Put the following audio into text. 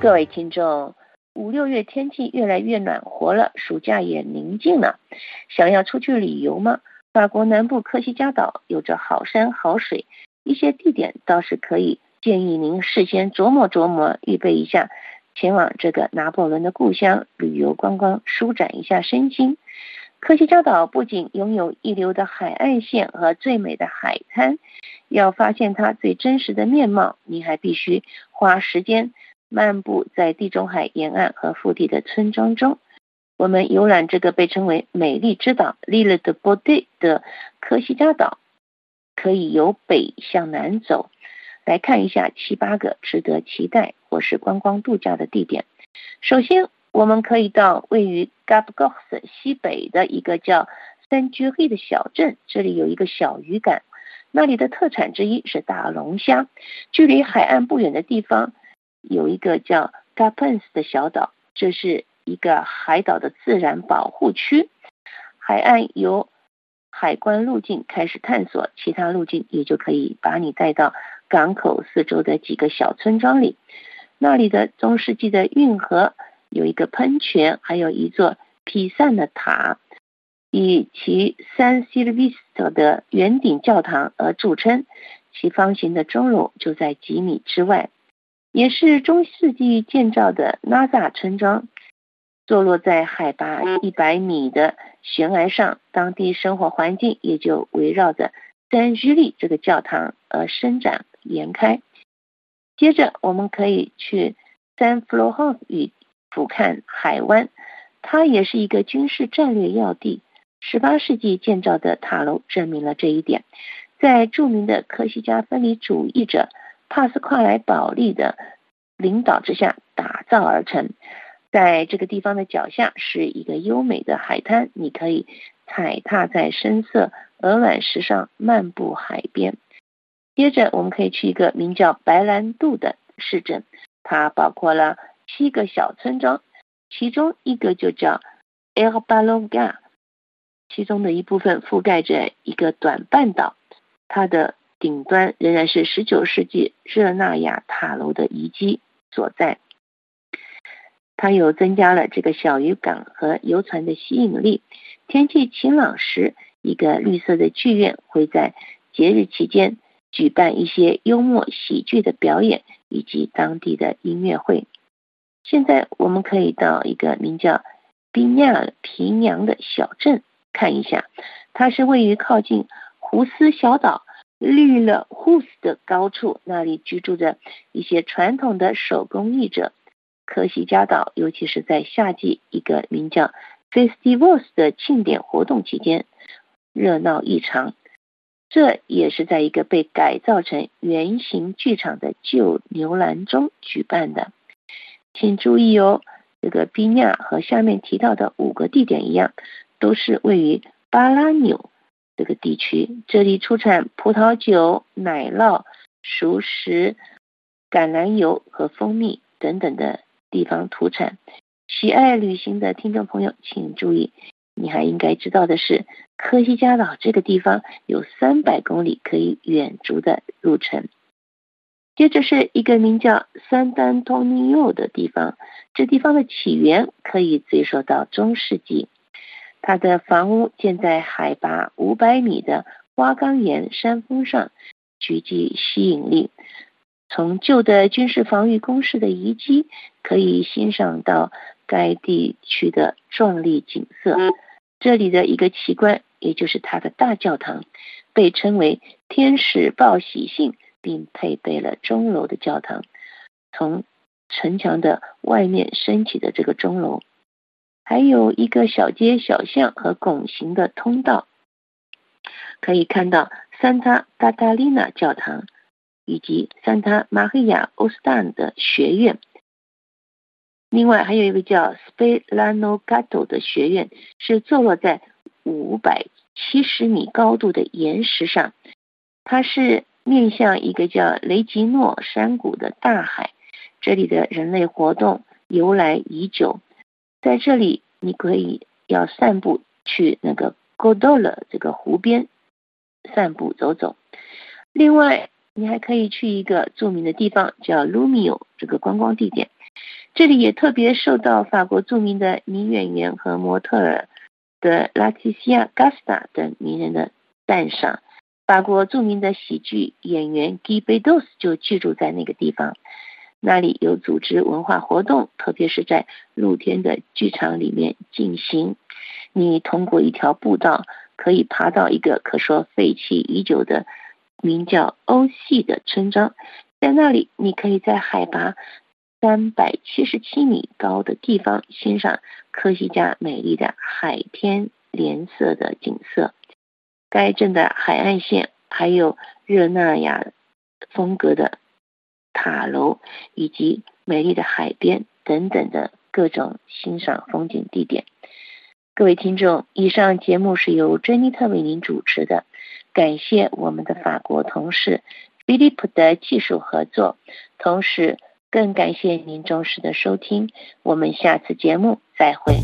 各位听众，五六月天气越来越暖和了，暑假也临近了，想要出去旅游吗？法国南部科西嘉岛有着好山好水，一些地点倒是可以建议您事先琢磨琢磨，预备一下，前往这个拿破仑的故乡旅游观光，舒展一下身心。科西嘉岛不仅拥有一流的海岸线和最美的海滩，要发现它最真实的面貌，您还必须花时间漫步在地中海沿岸和腹地的村庄中。我们游览这个被称为“美丽之岛 ”（Lille de b o d e 的科西嘉岛，可以由北向南走，来看一下七八个值得期待或是观光度假的地点。首先，我们可以到位于 Gap Gox 西北的一个叫 Saint j u r i 的小镇，这里有一个小渔港，那里的特产之一是大龙虾。距离海岸不远的地方有一个叫 Gapens 的小岛，这是一个海岛的自然保护区。海岸由海关路径开始探索，其他路径也就可以把你带到港口四周的几个小村庄里。那里的中世纪的运河。有一个喷泉，还有一座披散的塔，以其 San Silvestro 的圆顶教堂而著称。其方形的钟楼就在几米之外，也是中世纪建造的 NASA 村庄，坐落在海拔一百米的悬崖上。当地生活环境也就围绕着 San Julie 这个教堂而伸展延开。接着，我们可以去 San Florence 与俯瞰海湾，它也是一个军事战略要地。十八世纪建造的塔楼证明了这一点。在著名的科西嘉分离主义者帕斯夸莱·保利的领导之下打造而成。在这个地方的脚下是一个优美的海滩，你可以踩踏在深色鹅卵石上漫步海边。接着，我们可以去一个名叫白兰度的市镇，它包括了。七个小村庄，其中一个就叫 El Balonga，其中的一部分覆盖着一个短半岛，它的顶端仍然是十九世纪热那亚塔楼的遗迹所在。它又增加了这个小渔港和游船的吸引力。天气晴朗时，一个绿色的剧院会在节日期间举办一些幽默喜剧的表演以及当地的音乐会。现在我们可以到一个名叫宾亚皮娘的小镇看一下，它是位于靠近胡斯小岛绿了胡斯的高处，那里居住着一些传统的手工艺者。科西嘉岛，尤其是在夏季，一个名叫 Festivals 的庆典活动期间，热闹异常。这也是在一个被改造成圆形剧场的旧牛栏中举办的。请注意哦，这个宾亚和下面提到的五个地点一样，都是位于巴拉纽这个地区。这里出产葡萄酒、奶酪、熟食、橄榄油和蜂蜜等等的地方土产。喜爱旅行的听众朋友，请注意，你还应该知道的是，科西嘉岛这个地方有三百公里可以远足的路程。接着是一个名叫三丹托尼奥的地方，这地方的起源可以追溯到中世纪。它的房屋建在海拔五百米的花岗岩山峰上，极具吸引力。从旧的军事防御工事的遗迹，可以欣赏到该地区的壮丽景色。这里的一个奇观，也就是它的大教堂，被称为“天使报喜信”。并配备了钟楼的教堂，从城墙的外面升起的这个钟楼，还有一个小街小巷和拱形的通道，可以看到 Santa Catalina 教堂以及 Santa Maria Ostan 的学院。另外还有一个叫 Spelano g a t o 的学院，是坐落在五百七十米高度的岩石上，它是。面向一个叫雷吉诺山谷的大海，这里的人类活动由来已久。在这里，你可以要散步去那个 Godola 这个湖边散步走走。另外，你还可以去一个著名的地方叫 Lumio 这个观光地点。这里也特别受到法国著名的女演员和模特儿的拉提西亚·加斯塔等名人的赞赏。法国著名的喜剧演员 Guy Bedos 就居住在那个地方，那里有组织文化活动，特别是在露天的剧场里面进行。你通过一条步道，可以爬到一个可说废弃已久的名叫欧系的村庄，在那里，你可以在海拔三百七十七米高的地方欣赏科西嘉美丽的海天连色的景色。该镇的海岸线，还有热那亚风格的塔楼，以及美丽的海边等等的各种欣赏风景地点。各位听众，以上节目是由珍妮特为您主持的，感谢我们的法国同事菲利普的技术合作，同时更感谢您忠实的收听。我们下次节目再会。